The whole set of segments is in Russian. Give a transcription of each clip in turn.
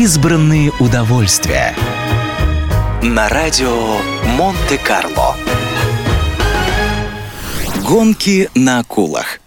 Избранные удовольствия. На радио Монте-Карло. Гонки на акулах.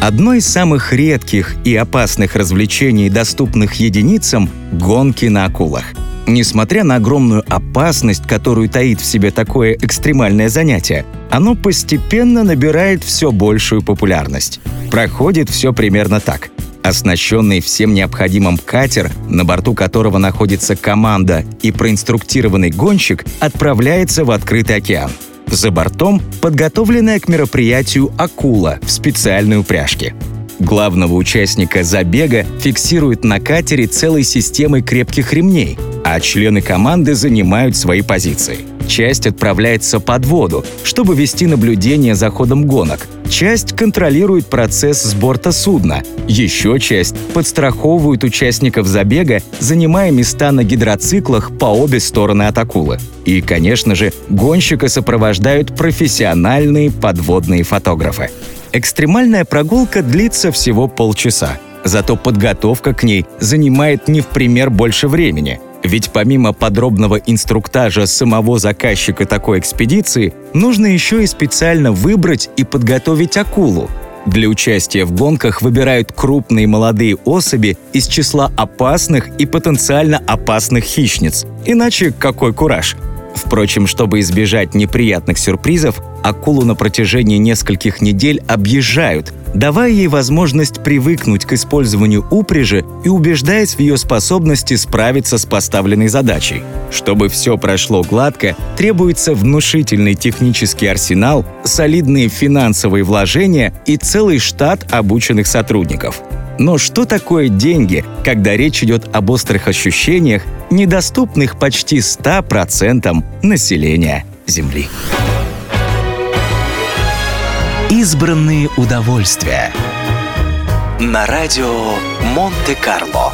Одно из самых редких и опасных развлечений, доступных единицам — гонки на акулах. Несмотря на огромную опасность, которую таит в себе такое экстремальное занятие, оно постепенно набирает все большую популярность. Проходит все примерно так. Оснащенный всем необходимым катер, на борту которого находится команда и проинструктированный гонщик, отправляется в открытый океан. За бортом подготовленная к мероприятию акула в специальной упряжке. Главного участника забега фиксируют на катере целой системой крепких ремней, а члены команды занимают свои позиции. Часть отправляется под воду, чтобы вести наблюдение за ходом гонок. Часть контролирует процесс с борта судна. Еще часть подстраховывает участников забега, занимая места на гидроциклах по обе стороны от акулы. И, конечно же, гонщика сопровождают профессиональные подводные фотографы. Экстремальная прогулка длится всего полчаса. Зато подготовка к ней занимает не в пример больше времени. Ведь помимо подробного инструктажа самого заказчика такой экспедиции, нужно еще и специально выбрать и подготовить акулу. Для участия в гонках выбирают крупные молодые особи из числа опасных и потенциально опасных хищниц. Иначе какой кураж? Впрочем, чтобы избежать неприятных сюрпризов, акулу на протяжении нескольких недель объезжают, давая ей возможность привыкнуть к использованию упряжи и убеждаясь в ее способности справиться с поставленной задачей. Чтобы все прошло гладко, требуется внушительный технический арсенал, солидные финансовые вложения и целый штат обученных сотрудников. Но что такое деньги, когда речь идет об острых ощущениях, недоступных почти 100% населения Земли? Избранные удовольствия. На радио Монте-Карло.